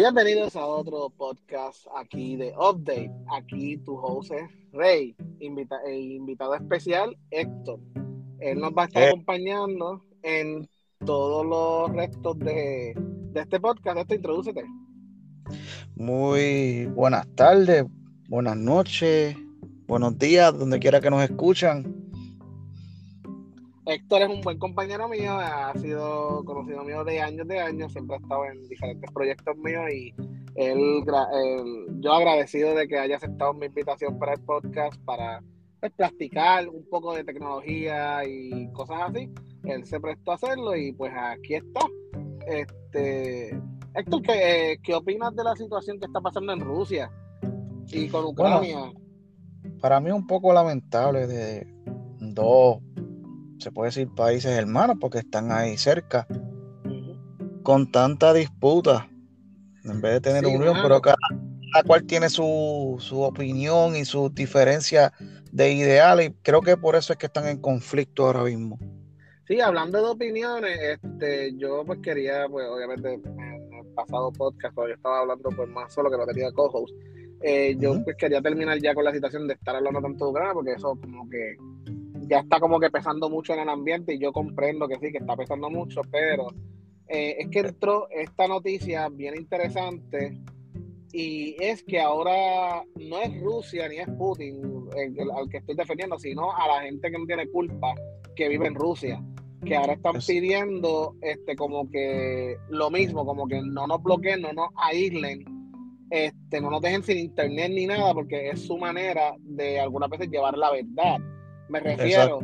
Bienvenidos a otro podcast aquí de Update. Aquí tu host es Rey, invita e invitado especial Héctor. Él nos va a estar Eh. acompañando en todos los restos de, de este podcast. Esto, introdúcete. Muy buenas tardes, buenas noches, buenos días, donde quiera que nos escuchan. Héctor es un buen compañero mío, ha sido conocido mío de años de años, siempre ha estado en diferentes proyectos míos y él, yo agradecido de que haya aceptado mi invitación para el podcast para pues, practicar un poco de tecnología y cosas así. Él se prestó a hacerlo y pues aquí está. Este, Héctor, ¿qué, eh, ¿qué opinas de la situación que está pasando en Rusia y con Ucrania? Para mí un poco lamentable de dos, se puede decir, países hermanos, porque están ahí cerca, con tanta disputa, en vez de tener Sí, unión, pero cada, cada cual tiene su, su opinión y sus diferencias de ideales, y creo que por eso es que están en conflicto ahora mismo. Sí, hablando de opiniones, este, yo pues quería, pues obviamente en el pasado podcast, cuando yo estaba hablando pues más solo que no tenía co-host, eh, yo pues quería terminar ya con la situación de estar hablando tanto de Ucrania, porque eso como que ya está como que pesando mucho en el ambiente y yo comprendo que sí, que está pesando mucho, pero eh, es que entró esta noticia bien interesante y es que ahora no es Rusia ni es Putin el- el- al que estoy defendiendo, sino a la gente que no tiene culpa que vive en Rusia, que ahora están Es- pidiendo este como que lo mismo, como que no nos bloqueen, no nos aíslen, este, no nos dejen sin internet ni nada, porque es su manera de algunas veces llevar la verdad. Me refiero,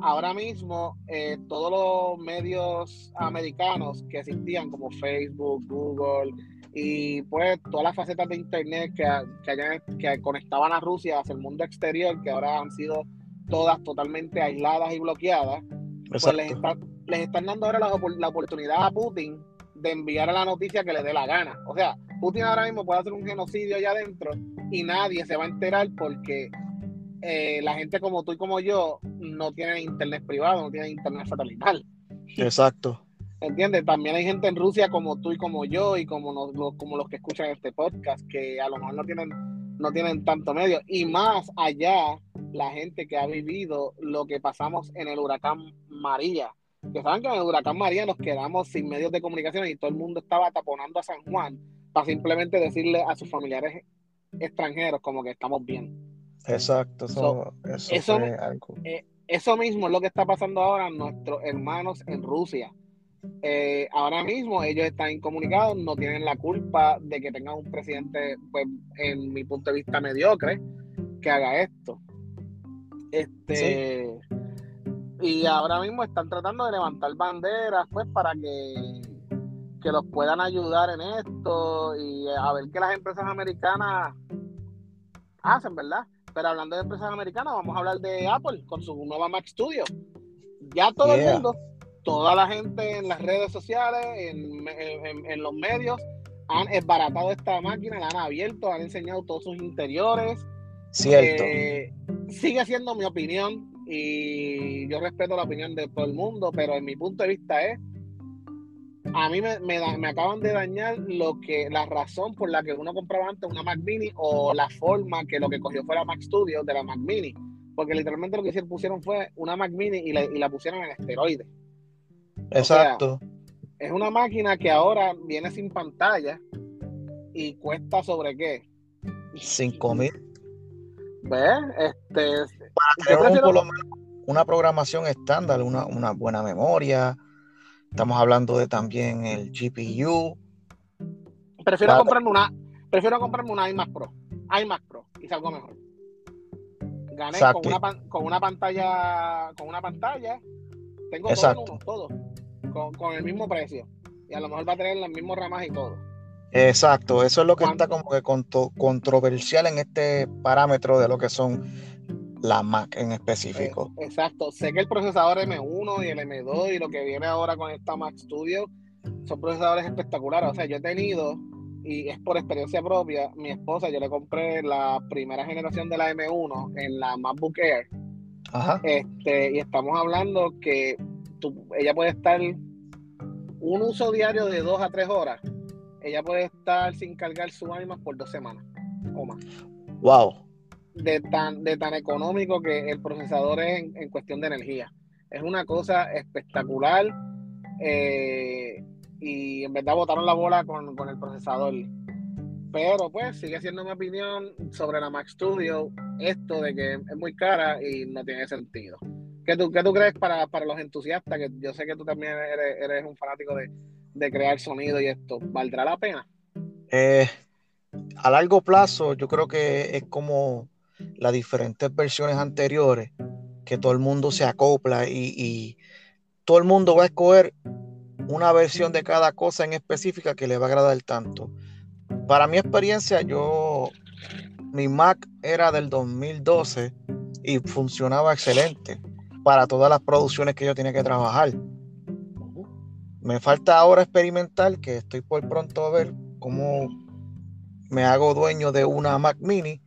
ahora mismo eh, todos los medios americanos que existían, como Facebook, Google, y pues todas las facetas de internet que, que, hayan- que conectaban a Rusia hacia el mundo exterior, que ahora han sido todas totalmente aisladas y bloqueadas, pues les, está- les están dando ahora la, la oportunidad a Putin de enviar a la noticia que le dé la gana. O sea, Putin ahora mismo puede hacer un genocidio allá adentro y nadie se va a enterar porque eh, la gente como tú y como yo no tienen internet privado, no tienen internet satelital. Exacto. ¿Entiendes? También hay gente en Rusia como tú y como yo y como, nos- los, como los que escuchan este podcast que a lo mejor no tienen, no tienen tanto medio. Y más allá, la gente que ha vivido lo que pasamos en el huracán María. Que saben que en el huracán María nos quedamos sin medios de comunicación y todo el mundo estaba taponando a San Juan para simplemente decirle a sus familiares extranjeros como que estamos bien. Exacto. Eso, eso eso- fue algo. Eso mismo es lo que está pasando ahora en nuestros hermanos en Rusia. Eh, ahora mismo ellos están incomunicados, no tienen la culpa de que tengan un presidente, pues, en mi punto de vista, mediocre, que haga esto. Este, Y ahora mismo están tratando de levantar banderas, pues, para que, que los puedan ayudar en esto y a ver qué las empresas americanas hacen, ¿verdad? Pero hablando de empresas americanas, vamos a hablar de Apple con su nueva Mac Studio. Ya todo el mundo, toda la gente en las redes sociales, en, en- en los medios, han esbaratado esta máquina, la han abierto, han enseñado todos sus interiores. Cierto. Eh, sigue siendo mi opinión y yo respeto la opinión de todo el mundo, pero en mi punto de vista es, a mí me, me da- me acaban de dañar lo que la razón por la que uno compraba antes una Mac Mini o la forma que lo que cogió fue la Mac Studio de la Mac Mini, porque literalmente lo que hicieron pusieron fue una Mac Mini y la, y la pusieron en esteroides. Exacto. Es una máquina que ahora viene sin pantalla y cuesta sobre qué. Cinco mil. ¿Ves? Este, por lo menos una programación estándar, una, una buena memoria. Estamos hablando de también el GPU. Prefiero comprarme una, prefiero comprarme una iMac Pro, iMac Pro y salgo mejor. Gané Exacto. con una con una pantalla, con una pantalla, tengo Exacto. todo, uno, todo, con, con el mismo precio y a lo mejor va a tener los mismos ramas y todo. Exacto, eso es lo que ¿Cuánto? está como que conto- controversial en este parámetro de lo que son las Mac en específico. Eh, exacto. Sé que el procesador M1 y el M2 y lo que viene ahora con esta Mac Studio son procesadores espectaculares. O sea, yo he tenido, y es por experiencia propia, mi esposa, yo le compré la primera generación de la M1 en la MacBook Air. Ajá. Este, y estamos hablando que tú- ella puede estar un uso diario de dos a tres horas ella puede estar sin cargar su iMac por dos semanas o más. Wow. De tan, de tan económico que el procesador es en, cuestión de energía. Es una cosa espectacular. Eh, y en verdad botaron la bola con, con el procesador. Pero pues sigue siendo mi opinión sobre la Mac Studio esto de que es muy cara y no tiene sentido. ¿Qué tú, qué tú crees para, los entusiastas? Que yo sé que tú también eres, un fanático de, crear sonido y esto. ¿Valdrá la pena? Eh, a largo plazo, yo creo que es como las diferentes versiones anteriores, que todo el mundo se acopla y, y todo el mundo va a escoger una versión de cada cosa en específica que le va a agradar tanto. Para mi experiencia, yo, mi Mac era del 2012 y funcionaba excelente para todas las producciones que yo tenía que trabajar. Me falta ahora experimentar, que estoy por pronto a ver cómo me hago dueño de una Mac mini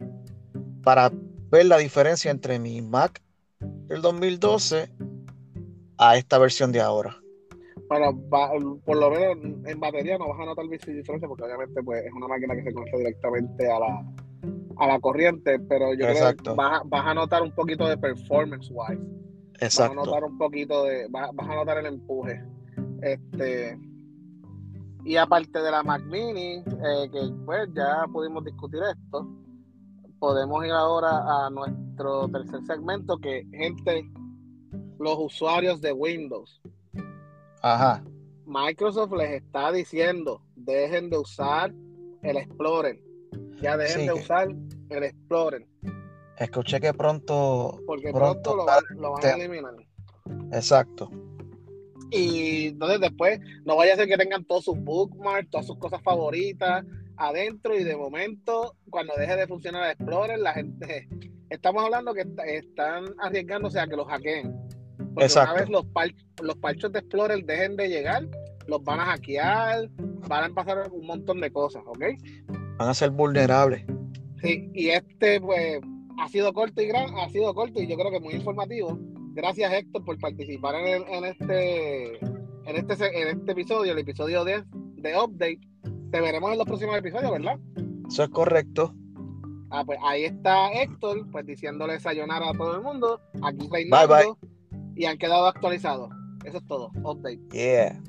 para ver la diferencia entre mi Mac del 2012 a esta versión de ahora. Bueno, por lo menos en batería no vas a notar diferencia porque obviamente pues, es una máquina que se conecta directamente a la, a la corriente, pero yo creo que vas, vas, a notar un poquito de performance wise. Exacto. Vas a notar un poquito de, vas, a notar el empuje. Este, y aparte de la Mac Mini, eh, que pues ya pudimos discutir esto, podemos ir ahora a nuestro tercer segmento, que gente, los usuarios de Windows. Ajá. Microsoft les está diciendo, dejen de usar el Explorer. Ya dejen de usar el Explorer. Escuché que pronto. Porque pronto, lo, van a eliminar. Exacto. Y entonces después, no vaya a ser que tengan todos sus bookmarks, todas sus cosas favoritas adentro y de momento, cuando deje de funcionar el Explorer, la gente. Estamos hablando que están arriesgándose a que los hackeen. Porque Exacto. una vez los, los parchos de Explorer dejen de llegar, los van a hackear, van a pasar un montón de cosas, ¿ok? Van a ser vulnerables. Sí, y este, pues, ha sido corto y gran, ha sido corto y yo creo que muy informativo. Gracias Héctor por participar en, en este en este en este episodio, el episodio 10 de Update. Te veremos en los próximos episodios, ¿verdad? Eso es correcto. Ah, pues ahí está Héctor, pues diciéndole sayonara a todo el mundo. Aquí reinando. Bye, bye. Y han quedado actualizados. Eso es todo. Update. Yeah.